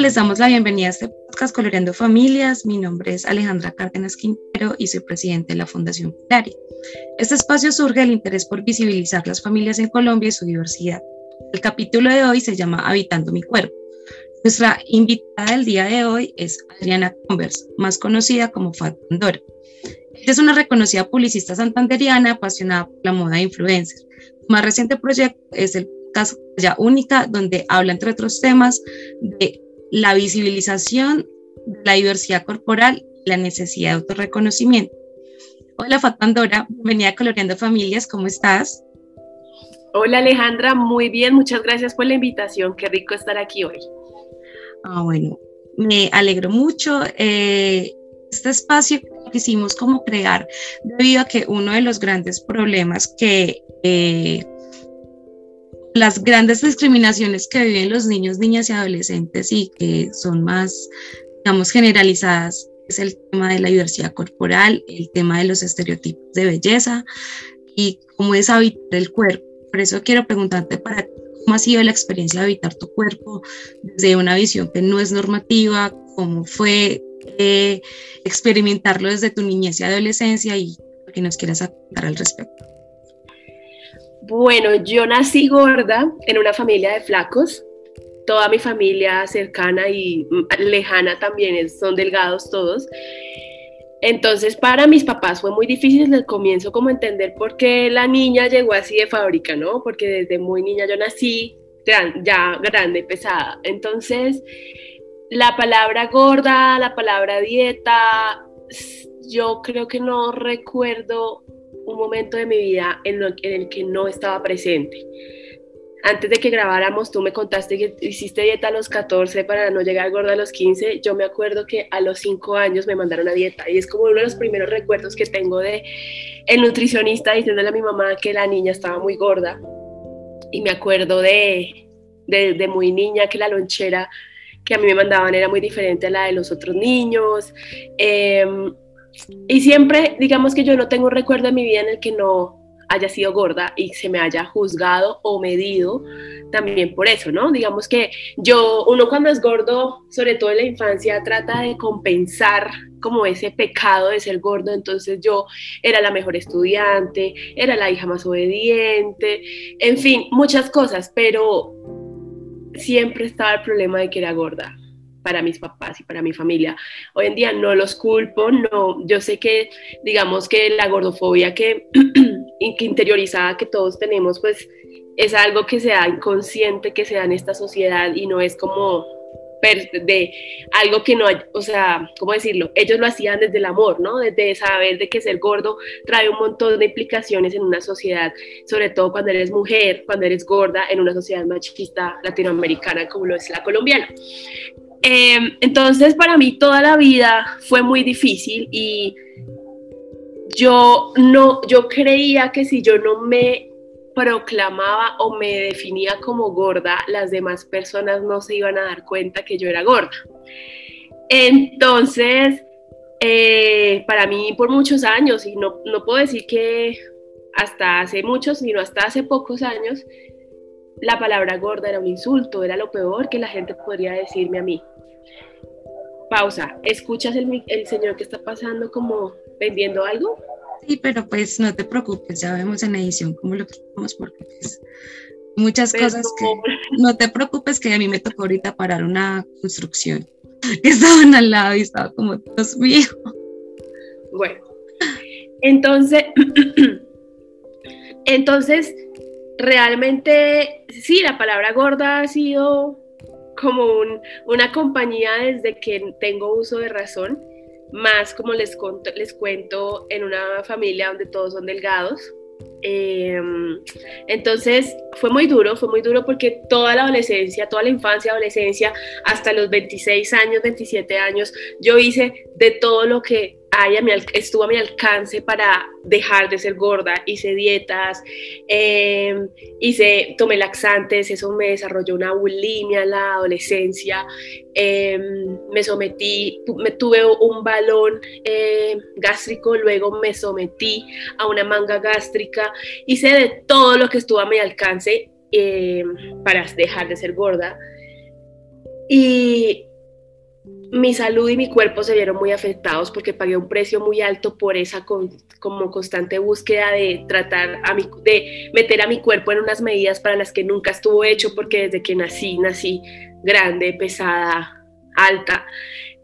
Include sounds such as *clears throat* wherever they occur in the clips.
les damos la bienvenida a este podcast Coloreando Familias. Mi nombre es Alejandra Cárdenas Quintero y soy presidente de la Fundación Pilari. Este espacio surge del interés por visibilizar las familias en Colombia y su diversidad. El capítulo de hoy se llama Habitando mi cuerpo. Nuestra invitada del día de hoy es Adriana Converse, más conocida como Fat Pandora. Ella es una reconocida publicista santanderiana apasionada por la moda de influencer. Su más reciente proyecto es el caso Ya Única, donde habla, entre otros temas, de la visibilización de la diversidad corporal y la necesidad de autorreconocimiento. Hola Fatandora, bienvenida a Coloreando Familias, ¿cómo estás? Hola Alejandra, muy bien, muchas gracias por la invitación, qué rico estar aquí hoy. Ah, bueno, me alegro mucho. Eh, este espacio quisimos como crear debido a que uno de los grandes problemas que eh, las grandes discriminaciones que viven los niños, niñas y adolescentes y que son más, digamos, generalizadas es el tema de la diversidad corporal, el tema de los estereotipos de belleza y cómo es habitar el cuerpo. Por eso quiero preguntarte para cómo ha sido la experiencia de habitar tu cuerpo desde una visión que no es normativa, cómo fue eh, experimentarlo desde tu niñez y adolescencia y que nos quieras contar al respecto. Bueno, yo nací gorda en una familia de flacos. Toda mi familia cercana y lejana también son delgados todos. Entonces para mis papás fue muy difícil desde el comienzo como entender por qué la niña llegó así de fábrica, ¿no? Porque desde muy niña yo nací ya grande, pesada. Entonces la palabra gorda, la palabra dieta, yo creo que no recuerdo un momento de mi vida en, el que no estaba presente. Antes de que grabáramos, tú me contaste que hiciste dieta a los 14 para no llegar gorda a los 15. Yo me acuerdo que a los 5 años me mandaron a dieta y es como uno de los primeros recuerdos que tengo de el nutricionista diciéndole a mi mamá que la niña estaba muy gorda. Y me acuerdo de, de, muy niña que la lonchera que a mí me mandaban era muy diferente a la de los otros niños. Eh, y siempre, digamos que yo no tengo un recuerdo de mi vida en el que no haya sido gorda y se me haya juzgado o medido también por eso, ¿no? Digamos que yo, uno cuando es gordo, sobre todo en la infancia, trata de compensar como ese pecado de ser gordo, entonces yo era la mejor estudiante, era la hija más obediente, en fin, muchas cosas, pero siempre estaba el problema de que era gorda para mis papás y para mi familia. Hoy en día no los culpo, no, yo sé que digamos que la gordofobia que, *clears throat* interiorizada que todos tenemos, pues es algo que sea inconsciente, que sea en esta sociedad y no es como de algo que no, o sea, ¿cómo decirlo? Ellos lo hacían desde el amor, ¿no? Desde saber de que ser gordo trae un montón de implicaciones en una sociedad, sobre todo cuando eres mujer, cuando eres gorda, en una sociedad machista latinoamericana como lo es la colombiana. Em, entonces, para mí toda la vida fue muy difícil y yo no, yo creía que si yo no me proclamaba o me definía como gorda, las demás personas no se iban a dar cuenta que yo era gorda. Entonces, eh, para mí por muchos años, y no, no puedo decir que hasta hace muchos, sino hasta hace pocos años, la palabra gorda era un insulto, era lo peor que la gente podría decirme a mí. Pausa, ¿escuchas el, el señor que está pasando como vendiendo algo? Sí, pero pues no te preocupes, ya vemos en edición cómo lo quitamos porque pues muchas cosas que *laughs* no te preocupes que a mí me tocó ahorita parar una construcción *laughs* que estaban al lado y estaba como Dios mío. Bueno, entonces, *clears throat* entonces realmente sí, la palabra gorda ha sido como una compañía desde que tengo uso de razón más como les, les cuento en una familia donde todos son delgados. Em, entonces fue muy duro, fue muy duro porque toda la adolescencia, toda la infancia, adolescencia, hasta los 26 años, 27 años, yo hice de todo lo que estuvo a mi alcance para dejar de ser gorda. Hice dietas, em, hice, tomé laxantes, eso me desarrolló una bulimia en la adolescencia. Em, me sometí, me tuve un balón eh, gástrico, luego me sometí a una manga gástrica. Hice de todo lo que estuvo a mi alcance eh, para dejar de ser gorda. Y mi salud y mi cuerpo se vieron muy afectados porque pagué un precio muy alto por esa como constante búsqueda de tratar a mi, de meter a mi cuerpo en unas medidas para las que nunca estuvo hecho porque desde que nací nací grande, pesada, alta.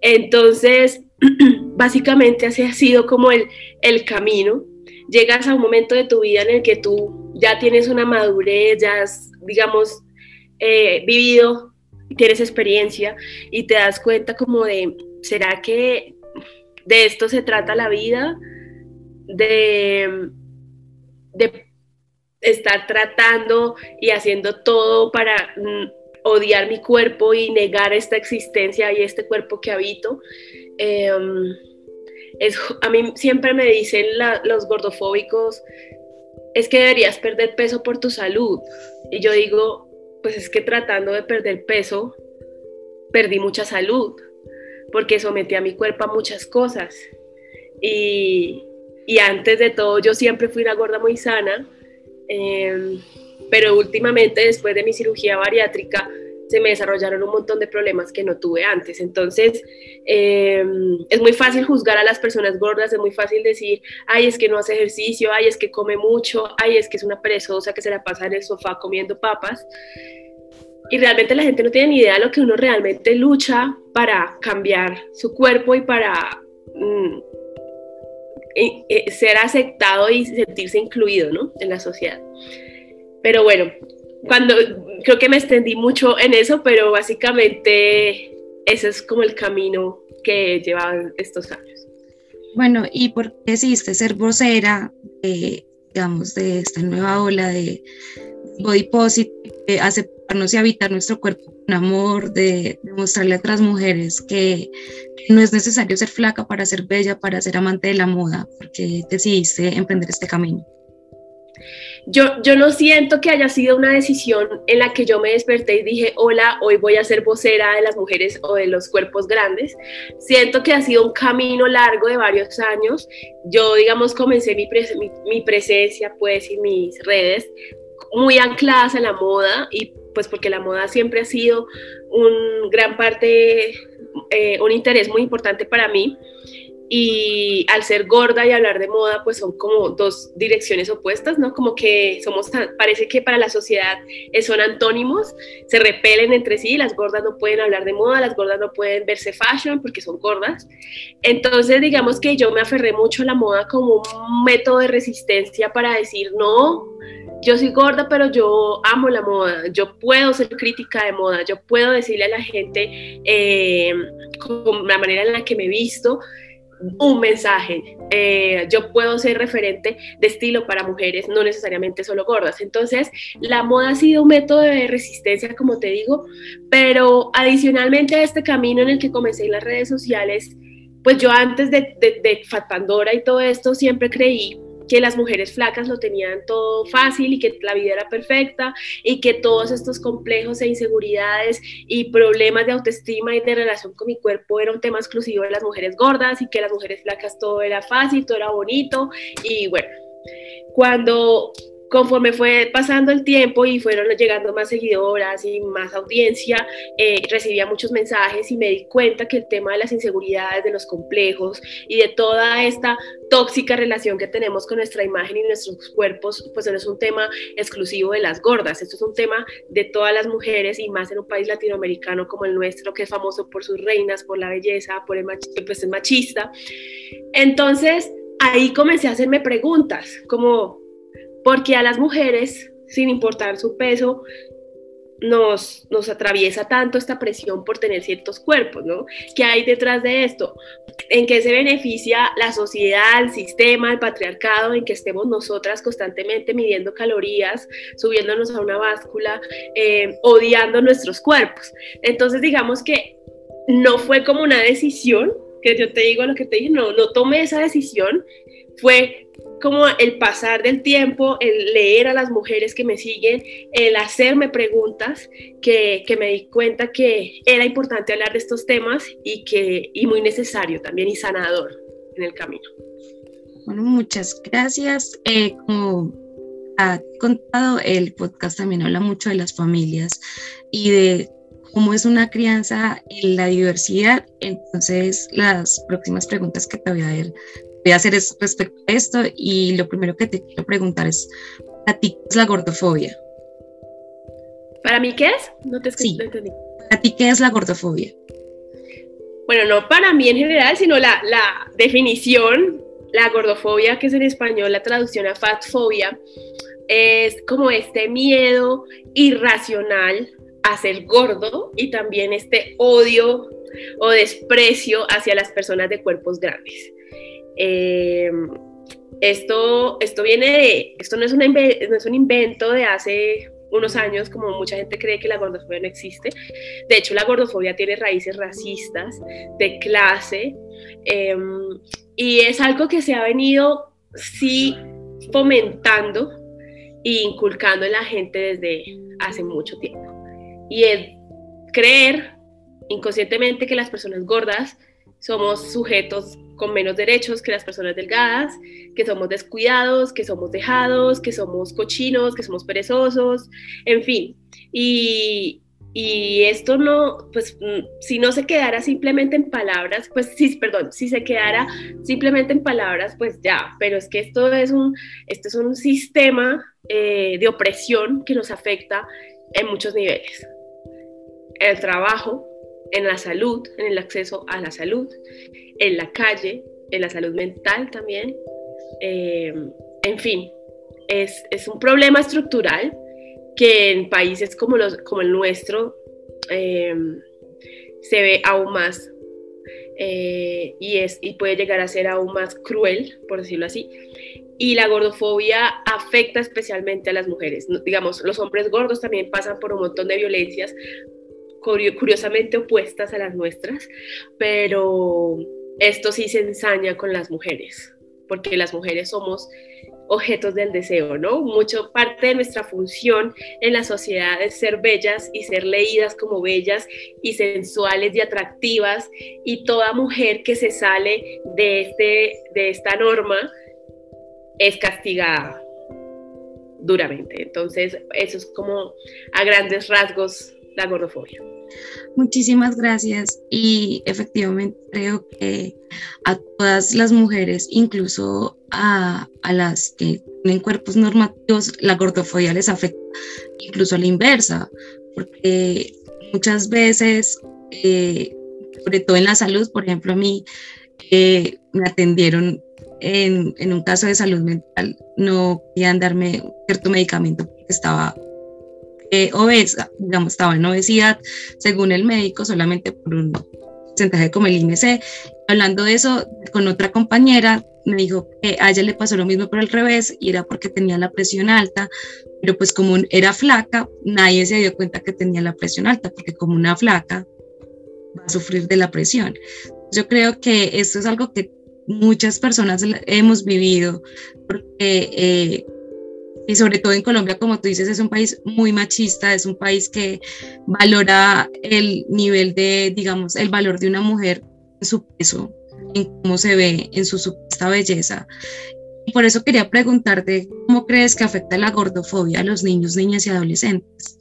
Entonces, *clears throat* básicamente así ha sido como el, el camino. Llegas a un momento de tu vida en el que tú ya tienes una madurez, ya has, digamos, eh, vivido tienes experiencia y te das cuenta como de, ¿será que de esto se trata la vida? De, estar tratando y haciendo todo para mm, odiar mi cuerpo y negar esta existencia y este cuerpo que habito. Em, es, a mí siempre me dicen los gordofóbicos, es que deberías perder peso por tu salud. Y yo digo, pues es que tratando de perder peso, perdí mucha salud, porque sometí a mi cuerpo a muchas cosas. Y, antes de todo, yo siempre fui una gorda muy sana, em, pero últimamente, después de mi cirugía bariátrica, se me desarrollaron un montón de problemas que no tuve antes. Entonces, em, es muy fácil juzgar a las personas gordas, es muy fácil decir, ay, es que no hace ejercicio, ay, es que come mucho, ay, es que es una perezosa que se la pasa en el sofá comiendo papas. Y realmente la gente no tiene ni idea de lo que uno realmente lucha para cambiar su cuerpo y para mm, ser aceptado y sentirse incluido ¿no? en la sociedad. Pero bueno, cuando creo que me extendí mucho en eso, pero básicamente ese es como el camino que llevan estos años. Bueno, ¿y por qué decidiste ser vocera de, digamos, de esta nueva ola de body positive, de aceptarnos y habitar nuestro cuerpo con amor, de, de mostrarle a otras mujeres que no es necesario ser flaca para ser bella, para ser amante de la moda, porque decidiste emprender este camino? Yo, yo no siento que haya sido una decisión en la que yo me desperté y dije, hola, hoy voy a ser vocera de las mujeres o de los cuerpos grandes. Siento que ha sido un camino largo de varios años. Yo, digamos, comencé mi, presencia, pues, y mis redes muy ancladas a la moda y pues porque la moda siempre ha sido un gran parte, eh, un interés muy importante para mí y al ser gorda y hablar de moda, pues son como dos direcciones opuestas, ¿no? Como que somos, parece que para la sociedad son antónimos, se repelen entre sí, las gordas no pueden hablar de moda, las gordas no pueden verse fashion porque son gordas. Entonces, digamos que yo me aferré mucho a la moda como un método de resistencia para decir, no, yo soy gorda, pero yo amo la moda, yo puedo ser crítica de moda, yo puedo decirle a la gente eh, con la manera en la que me visto, un mensaje. Eh, yo puedo ser referente de estilo para mujeres, no necesariamente solo gordas. Entonces, la moda ha sido un método de resistencia, como te digo, pero adicionalmente a este camino en el que comencé en las redes sociales, pues yo antes de, de, de Fat Pandora y todo esto siempre creí que las mujeres flacas lo tenían todo fácil y que la vida era perfecta y que todos estos complejos e inseguridades y problemas de autoestima y de relación con mi cuerpo era un tema exclusivo de las mujeres gordas y que las mujeres flacas todo era fácil, todo era bonito. Y bueno, cuando conforme fue pasando el tiempo y fueron llegando más seguidoras y más audiencia, eh, recibía muchos mensajes y me di cuenta que el tema de las inseguridades, de los complejos y de toda esta tóxica relación que tenemos con nuestra imagen y nuestros cuerpos, pues no es un tema exclusivo de las gordas, esto es un tema de todas las mujeres y más en un país latinoamericano como el nuestro, que es famoso por sus reinas, por la belleza, por el pues es machista. Entonces, ahí comencé a hacerme preguntas, como porque a las mujeres, sin importar su peso, nos, nos atraviesa tanto esta presión por tener ciertos cuerpos, ¿no? ¿Qué hay detrás de esto? ¿En qué se beneficia la sociedad, el sistema, el patriarcado, en que estemos nosotras constantemente midiendo calorías, subiéndonos a una báscula, eh, odiando nuestros cuerpos? Entonces, digamos que no fue como una decisión, que yo te digo lo que te dije, no, no tomé esa decisión, fue como el pasar del tiempo, el leer a las mujeres que me siguen, el hacerme preguntas, que, me di cuenta que era importante hablar de estos temas y, que, y muy necesario también y sanador en el camino. Bueno, muchas gracias. Eh, como ha contado, el podcast también habla mucho de las familias y de cómo es una crianza en la diversidad. Entonces, las próximas preguntas que te voy a, ver, voy a hacer es respecto a esto y lo primero que te quiero preguntar es, ¿para ti qué es la gordofobia? ¿Para mí qué es? No te sí. ¿Para ti qué es la gordofobia? Bueno, no para mí en general, sino la, la definición, la gordofobia, que es en español la traducción a fatfobia, es como este miedo irracional a ser gordo y también este odio o desprecio hacia las personas de cuerpos grandes. Eh, esto, esto viene de, esto no es, una, no es un invento de hace unos años, como mucha gente cree que la gordofobia no existe. De hecho, la gordofobia tiene raíces racistas, de clase, em, y es algo que se ha venido, sí, fomentando e inculcando en la gente desde hace mucho tiempo. Y es creer inconscientemente que las personas gordas somos sujetos con menos derechos que las personas delgadas, que somos descuidados, que somos dejados, que somos cochinos, que somos perezosos, en fin. Y, y esto no, pues mm, si no se quedara simplemente en palabras, pues sí, perdón, si se quedara simplemente en palabras, pues ya, pero es que esto es un, esto es un sistema eh, de opresión que nos afecta en muchos niveles. El trabajo, en la salud, en el acceso a la salud, en la calle, en la salud mental también. Eh, en fin, es, un problema estructural que en países como, los, como el nuestro eh, se ve aún más eh, y, es, y puede llegar a ser aún más cruel, por decirlo así. Y la gordofobia afecta especialmente a las mujeres. Digamos, los hombres gordos también pasan por un montón de violencias, curiosamente opuestas a las nuestras, pero esto sí se ensaña con las mujeres, porque las mujeres somos objetos del deseo, ¿no? Mucho parte de nuestra función en la sociedad es ser bellas y ser leídas como bellas y sensuales y atractivas y toda mujer que se sale de, este, de esta norma es castigada duramente. Entonces, eso es como a grandes rasgos la gordofobia. Muchísimas gracias. Y efectivamente creo que a todas las mujeres, incluso a, las que tienen cuerpos normativos, la gordofobia les afecta, incluso a la inversa, porque muchas veces, eh, sobre todo en la salud, por ejemplo, a mí eh, me atendieron en, un caso de salud mental, no querían darme cierto medicamento porque estaba eh, obesa, digamos, estaba en obesidad, según el médico, solamente por un porcentaje como el IMC. Hablando de eso, con otra compañera, me dijo que a ella le pasó lo mismo por el revés y era porque tenía la presión alta, pero pues como era flaca, nadie se dio cuenta que tenía la presión alta, porque como una flaca va a sufrir de la presión. Yo creo que esto es algo que muchas personas hemos vivido, porque eh, y sobre todo en Colombia, como tú dices, es un país muy machista, es un país que valora el nivel de, digamos, el valor de una mujer en su peso, en cómo se ve, en su supuesta belleza. Y por eso quería preguntarte, ¿cómo crees que afecta la gordofobia a los niños, niñas y adolescentes?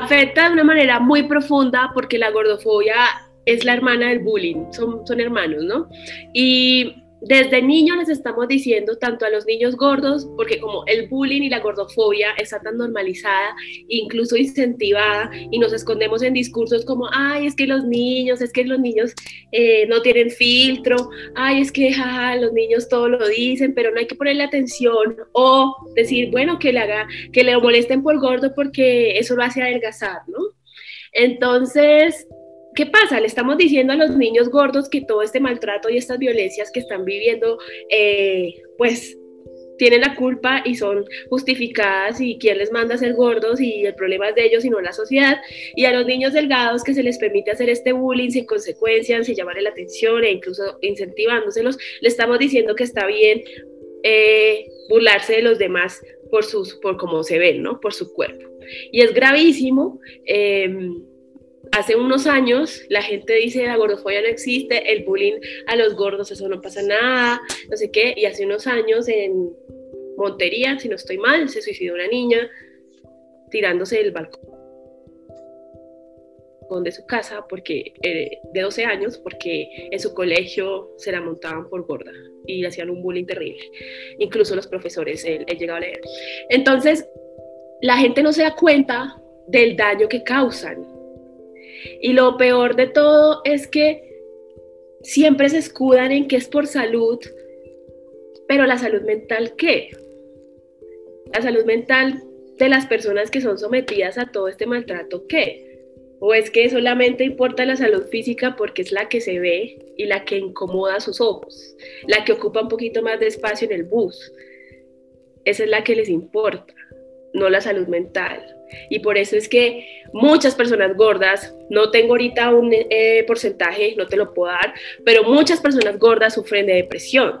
Afecta de una manera muy profunda porque la gordofobia es la hermana del bullying, son, son hermanos, ¿no? Y desde niños les estamos diciendo tanto a los niños gordos, porque como el bullying y la gordofobia está tan normalizada, incluso incentivada, y nos escondemos en discursos como, ay, es que los niños, es que los niños eh, no tienen filtro, ay, es que los niños todo lo dicen, pero no hay que ponerle atención, o decir, bueno, que le haga, que le molesten por gordo porque eso lo hace adelgazar, ¿no? Entonces, ¿Qué pasa? Le estamos diciendo a los niños gordos que todo este maltrato y estas violencias que están viviendo, eh, pues tienen la culpa y son justificadas y quién les manda a ser gordos y el problema es de ellos y no la sociedad. Y a los niños delgados que se les permite hacer este bullying sin consecuencias, sin llamarle la atención e incluso incentivándoselos, le estamos diciendo que está bien eh, burlarse de los demás por, sus, por cómo se ven, ¿no? Por su cuerpo. Y es gravísimo. Eh, hace unos años la gente dice la gordofobia no existe, el bullying a los gordos, eso no pasa nada, no sé qué, y hace unos años en Montería, si no estoy mal, se suicidó una niña tirándose del balcón de su casa porque eh, de 12 años porque en su colegio se la montaban por gorda y hacían un bullying terrible. Incluso los profesores, él, él llegaba a leer. Entonces, la gente no se da cuenta del daño que causan. Y lo peor de todo es que siempre se escudan en que es por salud, pero la salud mental, ¿qué? La salud mental de las personas que son sometidas a todo este maltrato, ¿qué? ¿O es que solamente importa la salud física porque es la que se ve y la que incomoda sus ojos, la que ocupa un poquito más de espacio en el bus? Esa es la que les importa, no la salud mental. Y por eso es que muchas personas gordas, no tengo ahorita un eh, porcentaje, no te lo puedo dar, pero muchas personas gordas sufren de depresión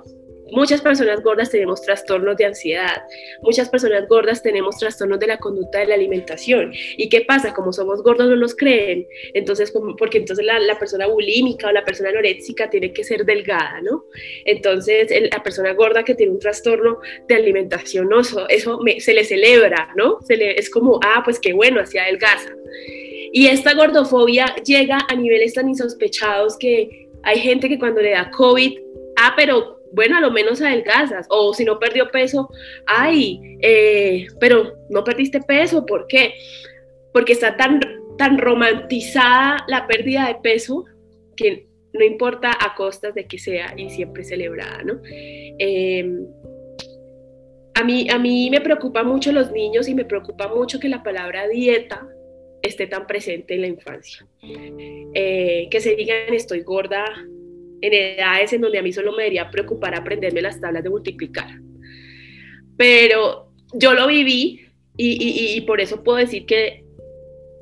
Muchas personas gordas tenemos trastornos de ansiedad, muchas personas gordas tenemos trastornos de la conducta de la alimentación. ¿Y qué pasa? Como somos gordos no nos creen, entonces, porque entonces la, persona bulímica o la persona anoréxica tiene que ser delgada, ¿no? Entonces, la persona gorda que tiene un trastorno de alimentación, no, eso, se le celebra, ¿no? Se le, es como, ah, pues qué bueno, hacía adelgaza. Y esta gordofobia llega a niveles tan insospechados que hay gente que cuando le da COVID, ah, pero bueno, a lo menos adelgazas, o si no perdió peso, ay, eh, pero no perdiste peso, ¿por qué? Porque está tan, tan romantizada la pérdida de peso que no importa a costas de que sea y siempre celebrada, ¿no? Em, a, mí, a mí me preocupa mucho los niños y me preocupa mucho que la palabra dieta esté tan presente en la infancia. Eh, que se digan estoy gorda, en edades en donde a mí solo me debería preocupar aprenderme las tablas de multiplicar. Pero yo lo viví y, por eso puedo decir que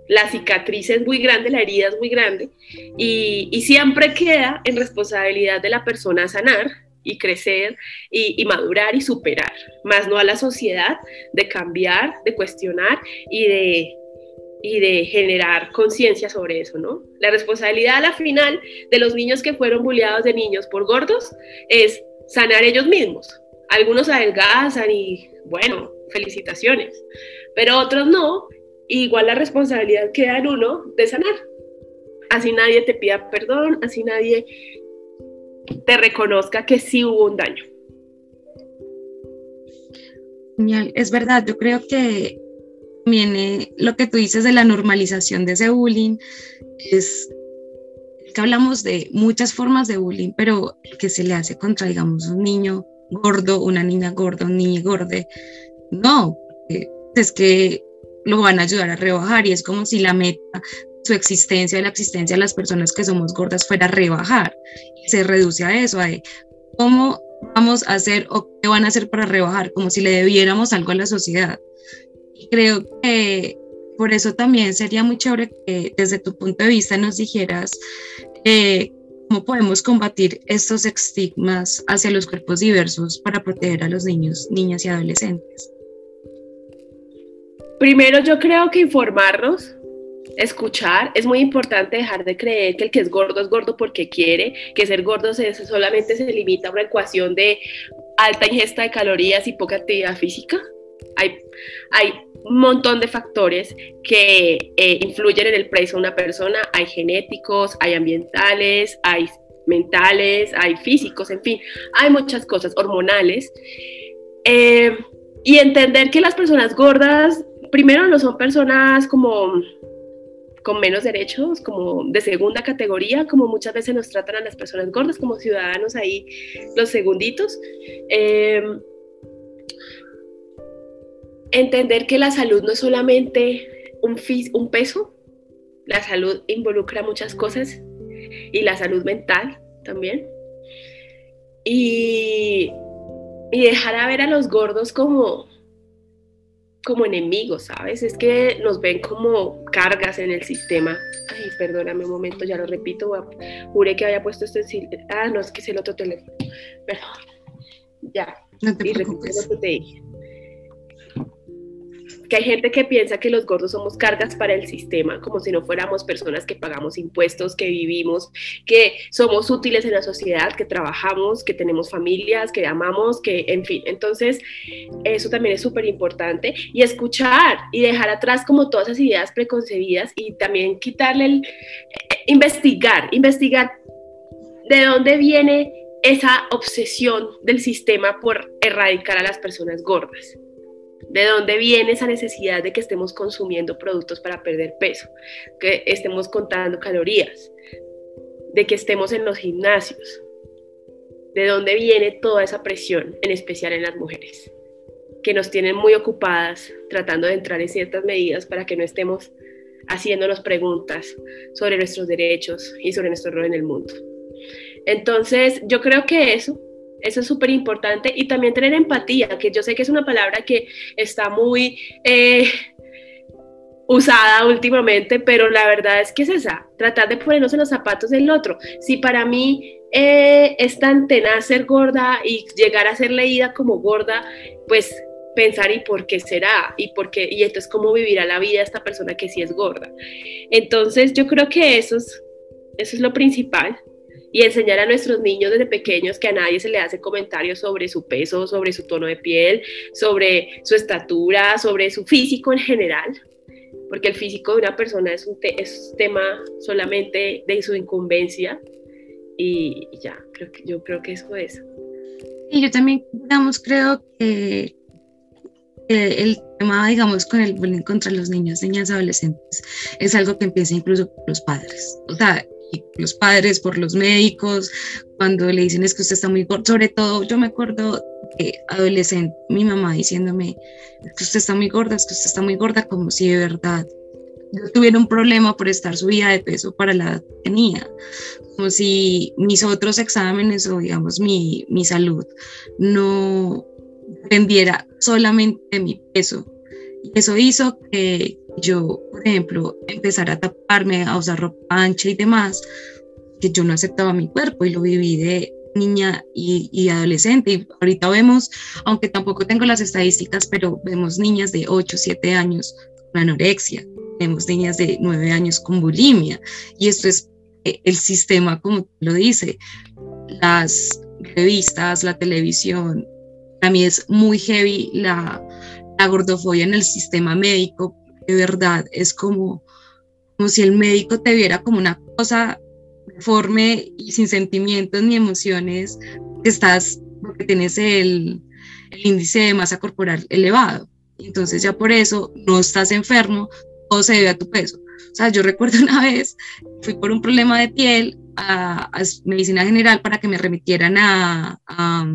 la cicatriz es muy grande, la herida es muy grande y, siempre queda en responsabilidad de la persona sanar y crecer y, y, madurar y superar, más no a la sociedad de cambiar, de cuestionar y de y de generar conciencia sobre eso, ¿no? La responsabilidad a la final de los niños que fueron bulleados de niños por gordos es sanar ellos mismos. Algunos adelgazan y, bueno, felicitaciones, pero otros no, igual la responsabilidad queda en uno de sanar. Así nadie te pida perdón, así nadie te reconozca que sí hubo un daño. Genial, es verdad, yo creo que viene lo que tú dices de la normalización de ese bullying, es que hablamos de muchas formas de bullying, pero que se le hace contra, digamos, un niño gordo, una niña gorda, un niño gordo, no, es que lo van a ayudar a rebajar y es como si la meta, su existencia, la existencia de las personas que somos gordas fuera rebajar. Se reduce a eso, a cómo vamos a hacer o qué van a hacer para rebajar, como si le debiéramos algo a la sociedad creo que por eso también sería muy chévere que desde tu punto de vista nos dijeras eh, cómo podemos combatir estos estigmas hacia los cuerpos diversos para proteger a los niños, niñas y adolescentes. Primero yo creo que informarnos, escuchar, es muy importante dejar de creer que el que es gordo es gordo porque quiere, que ser gordo solamente se limita a una ecuación de alta ingesta de calorías y poca actividad física. Hay, hay un montón de factores que eh, influyen en el precio de una persona. Hay genéticos, hay ambientales, hay mentales, hay físicos, en fin, hay muchas cosas hormonales. Eh, y entender que las personas gordas, primero, no son personas como con menos derechos, como de segunda categoría, como muchas veces nos tratan a las personas gordas, como ciudadanos ahí, los segunditos. Eh, entender que la salud no es solamente un, un peso, la salud involucra muchas cosas y la salud mental también. Y, y dejar a ver a los gordos como, como enemigos, ¿sabes? Es que nos ven como cargas en el sistema. Ay, perdóname un momento, ya lo repito, juré que había puesto esto en Ah, no, es que es el otro teléfono. Perdón. Ya. No te preocupes. te dije. Que hay gente que piensa que los gordos somos cargas para el sistema, como si no fuéramos personas que pagamos impuestos, que vivimos, que somos útiles en la sociedad, que trabajamos, que tenemos familias, que amamos, que, en fin, entonces eso también es súper importante y escuchar y dejar atrás como todas esas ideas preconcebidas y también quitarle el, eh, investigar, investigar de dónde viene esa obsesión del sistema por erradicar a las personas gordas. ¿De dónde viene esa necesidad de que estemos consumiendo productos para perder peso? Que estemos contando calorías, de que estemos en los gimnasios. ¿De dónde viene toda esa presión, en especial en las mujeres? Que nos tienen muy ocupadas tratando de entrar en ciertas medidas para que no estemos haciéndonos preguntas sobre nuestros derechos y sobre nuestro rol en el mundo. Entonces, yo creo que eso, eso es súper importante y también tener empatía, que yo sé que es una palabra que está muy eh, usada últimamente, pero la verdad es que es esa, tratar de ponernos en los zapatos del otro. Si para mí eh, es tan tenaz ser gorda y llegar a ser leída como gorda, pues pensar y por qué será y por qué y entonces cómo vivirá la vida esta persona que sí es gorda. Entonces yo creo que eso es, eso es lo principal y enseñar a nuestros niños desde pequeños que a nadie se le hace comentarios sobre su peso, sobre su tono de piel, sobre su estatura, sobre su físico en general, porque el físico de una persona es un es tema solamente de su incumbencia y ya, creo que, yo creo que eso es. Y yo también, digamos, creo que el tema, digamos, con el bullying contra los niños, niñas, adolescentes, es algo que empieza incluso por los padres. O sea, los padres, por los médicos, cuando le dicen es que usted está muy gordo. Sobre todo, yo me acuerdo de adolescente, mi mamá diciéndome es que usted está muy gorda, es que usted está muy gorda, como si de verdad yo tuviera un problema por estar subida de peso para la edad que tenía, como si mis otros exámenes o digamos mi, mi salud no dependiera solamente de mi peso. Y eso hizo que yo, por ejemplo, empezara a taparme, a usar ropa ancha y demás, que yo no aceptaba mi cuerpo y lo viví de niña y, adolescente. Y ahorita vemos, aunque tampoco tengo las estadísticas, pero vemos niñas de 8, 7 años con anorexia, vemos niñas de 9 años con bulimia. Y esto es eh, el sistema, como lo dice, las revistas, la televisión, a mí es muy heavy la, la gordofobia en el sistema médico. De verdad, es como, como si el médico te viera como una cosa deforme y sin sentimientos ni emociones, que estás, porque tienes el, el índice de masa corporal elevado. Entonces ya por eso no estás enfermo, todo se debe a tu peso. O sea, yo recuerdo una vez, fui por un problema de piel a, a medicina general para que me remitieran a, a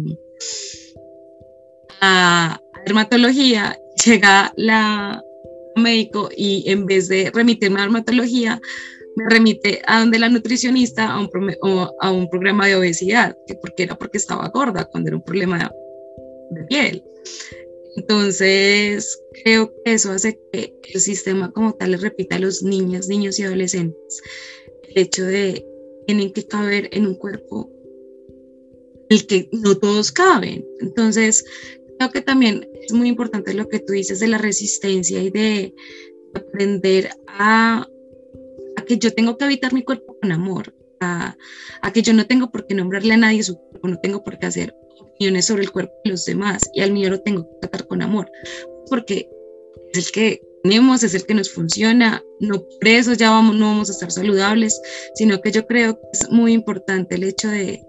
a dermatología, llega la médico y en vez de remitirme a dermatología, me remite a donde la nutricionista a un, a un programa de obesidad, que porque era porque estaba gorda, cuando era un problema de piel. Entonces, creo que eso hace que el sistema como tal le repita a los niños, niños y adolescentes el hecho de tienen que caber en un cuerpo el que no todos caben. Entonces, Creo que también es muy importante lo que tú dices de la resistencia y de aprender a, que yo tengo que habitar mi cuerpo con amor, a, a, que yo no tengo por qué nombrarle a nadie su cuerpo, no tengo por qué hacer opiniones sobre el cuerpo de los demás y al mío lo tengo que tratar con amor, porque es el que tenemos, es el que nos funciona, no por eso ya vamos, no vamos a estar saludables, sino que yo creo que es muy importante el hecho de,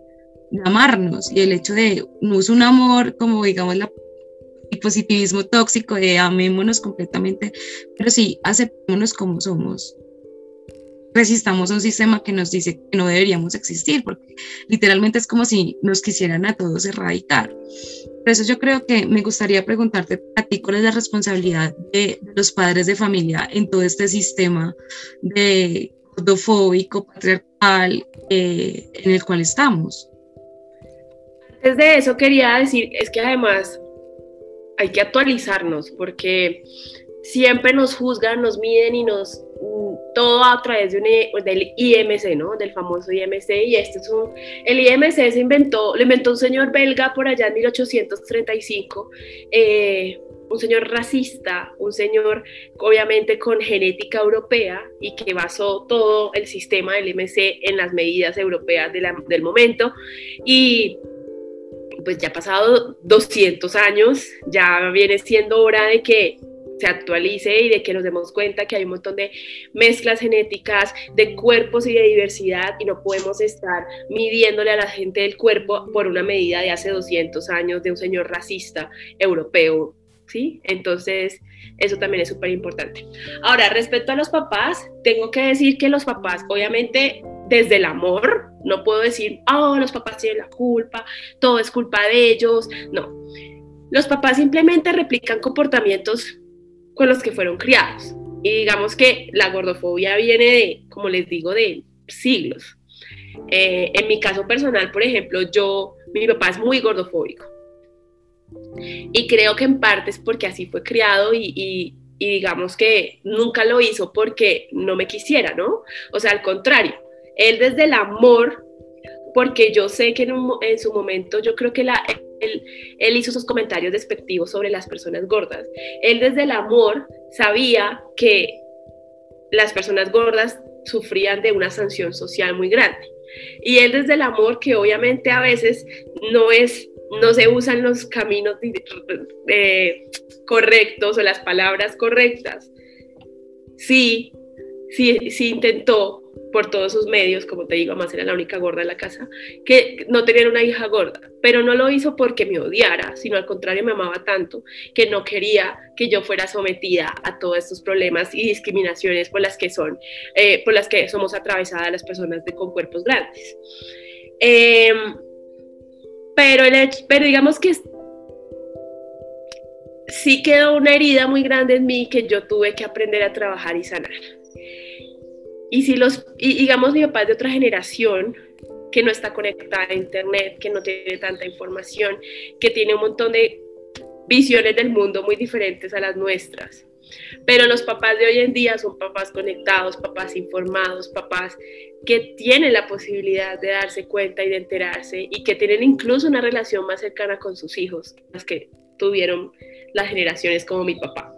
amarnos y el hecho de no es un amor como digamos la, el positivismo tóxico de amémonos completamente, pero sí aceptémonos como somos. Resistamos un sistema que nos dice que no deberíamos existir, porque literalmente es como si nos quisieran a todos erradicar. Por eso yo creo que me gustaría preguntarte a ti cuál es la responsabilidad de los padres de familia en todo este sistema de gordofóbico, patriarcal eh, en el cual estamos. Antes de eso quería decir, es que además hay que actualizarnos porque siempre nos juzgan, nos miden y nos mm, todo a través de un, del IMC, ¿no? Del famoso IMC y este es un el IMC se inventó, lo inventó un señor belga por allá en 1835 eh, un señor racista, un señor obviamente con genética europea y que basó todo el sistema del MC en las medidas europeas del momento. Y pues ya ha pasado 200 años, ya viene siendo hora de que se actualice y de que nos demos cuenta que hay un montón de mezclas genéticas, de cuerpos y de diversidad y no podemos estar midiéndole a la gente del cuerpo por una medida de hace 200 años de un señor racista europeo ¿sí? Entonces, eso también es súper importante. Ahora, respecto a los papás, tengo que decir que los papás, obviamente, desde el amor, no puedo decir, oh, los papás tienen la culpa, todo es culpa de ellos, no. Los papás simplemente replican comportamientos con los que fueron criados. Y digamos que la gordofobia viene de, como les digo, de siglos. Eh, en mi caso personal, por ejemplo, yo, mi papá es muy gordofóbico y creo que en parte es porque así fue criado y, digamos que nunca lo hizo porque no me quisiera, ¿no? O sea, al contrario, él desde el amor, porque yo sé que en, su momento yo creo que la, él, hizo esos comentarios despectivos sobre las personas gordas. Él desde el amor sabía que las personas gordas sufrían de una sanción social muy grande. Y él desde el amor, que obviamente a veces no es no se usan los caminos eh, correctos o las palabras correctas. Sí, sí, sí intentó por todos sus medios, como te digo, además era la única gorda en la casa, que no tener una hija gorda, pero no lo hizo porque me odiara, sino al contrario me amaba tanto que no quería que yo fuera sometida a todos estos problemas y discriminaciones por las que son, eh, por las que somos atravesadas las personas de, con cuerpos grandes. Eh, pero, pero digamos que sí quedó una herida muy grande en mí que yo tuve que aprender a trabajar y sanar. Y si los, digamos, mi papá es de otra generación que no está conectada a internet, que no tiene tanta información, que tiene un montón de visiones del mundo muy diferentes a las nuestras. Pero los papás de hoy en día son papás conectados, papás informados, papás que tienen la posibilidad de darse cuenta y de enterarse y que tienen incluso una relación más cercana con sus hijos, las que tuvieron las generaciones como mi papá.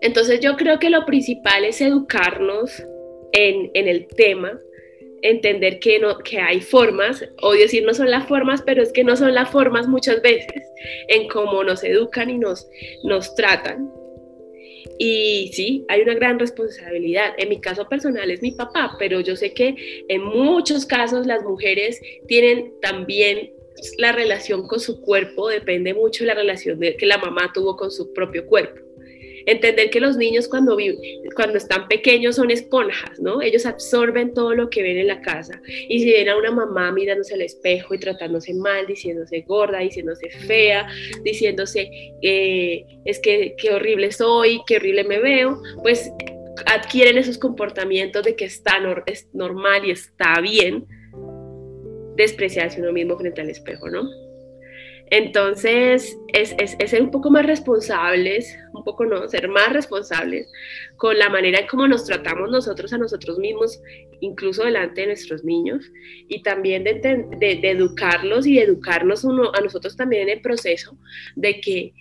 Entonces yo creo que lo principal es educarnos en, el tema, entender que, no, que hay formas, odio decir no son las formas, pero es que no son las formas muchas veces en cómo nos educan y nos, nos tratan. Y sí, hay una gran responsabilidad. En mi caso personal es mi papá, pero yo sé que en muchos casos las mujeres tienen también la relación con su cuerpo, depende mucho de la relación que la mamá tuvo con su propio cuerpo. Entender que los niños cuando, cuando están pequeños son esponjas, ¿no? Ellos absorben todo lo que ven en la casa. Y si ven a una mamá mirándose al espejo y tratándose mal, diciéndose gorda, diciéndose fea, diciéndose eh, es que qué horrible soy, qué horrible me veo, pues adquieren esos comportamientos de que está es normal y está bien despreciarse uno mismo frente al espejo, ¿no? Entonces, es, ser un poco más responsables, un poco no, ser más responsables con la manera en cómo nos tratamos nosotros a nosotros mismos, incluso delante de nuestros niños, y también de, educarlos y educarnos uno, a nosotros también en el proceso de que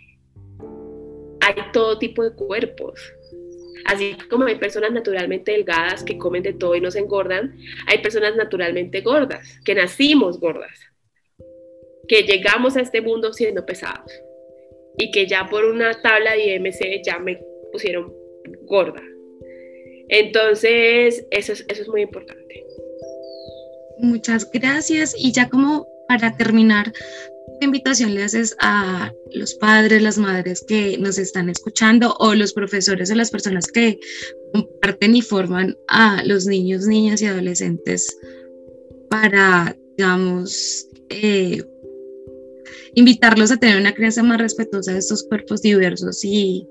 hay todo tipo de cuerpos. Así como hay personas naturalmente delgadas que comen de todo y no se engordan, hay personas naturalmente gordas, que nacimos gordas que llegamos a este mundo siendo pesados y que ya por una tabla de IMC ya me pusieron gorda. Entonces, eso es, eso es muy importante. Muchas gracias. Y ya como para terminar, ¿qué invitación le haces a los padres, las madres que nos están escuchando o los profesores o las personas que comparten y forman a los niños, niñas y adolescentes para, digamos, eh, invitarlos a tener una crianza más respetuosa de estos cuerpos diversos y,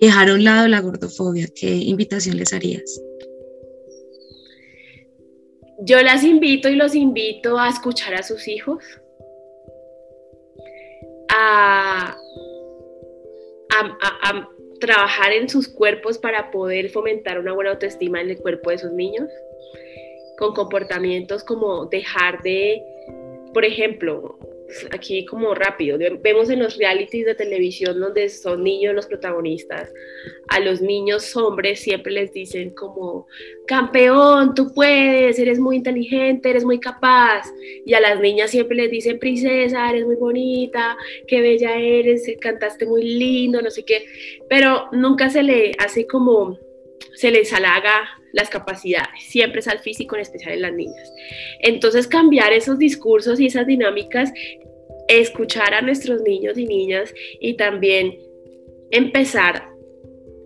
dejar a un lado la gordofobia. ¿Qué invitación les harías? Yo las invito y los invito a escuchar a sus hijos, a, a, trabajar en sus cuerpos para poder fomentar una buena autoestima en el cuerpo de sus niños, con comportamientos como dejar de, por ejemplo, aquí como rápido. Vemos en los realities de televisión donde son niños los protagonistas. A los niños hombres siempre les dicen como, campeón, tú puedes, eres muy inteligente, eres muy capaz. Y a las niñas siempre les dicen, princesa, eres muy bonita, qué bella eres, cantaste muy lindo, no sé qué. Pero nunca se le hace como se les halaga las capacidades, siempre es al físico, en especial en las niñas. Entonces, cambiar esos discursos y esas dinámicas, escuchar a nuestros niños y niñas y también empezar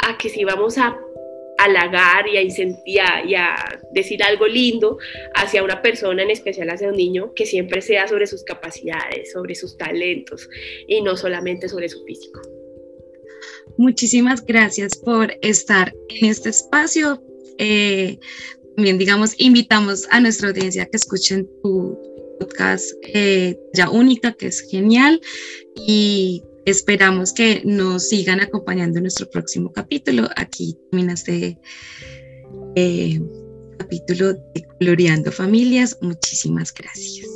a que si vamos a halagar y a incentivar y a decir algo lindo hacia una persona, en especial hacia un niño, que siempre sea sobre sus capacidades, sobre sus talentos y no solamente sobre su físico. Muchísimas gracias por estar en este espacio. Eh, también, digamos, invitamos a nuestra audiencia que escuchen tu podcast eh, ya única, que es genial, y esperamos que nos sigan acompañando en nuestro próximo capítulo. Aquí termina este eh, capítulo de Coloreando Familias. Muchísimas gracias.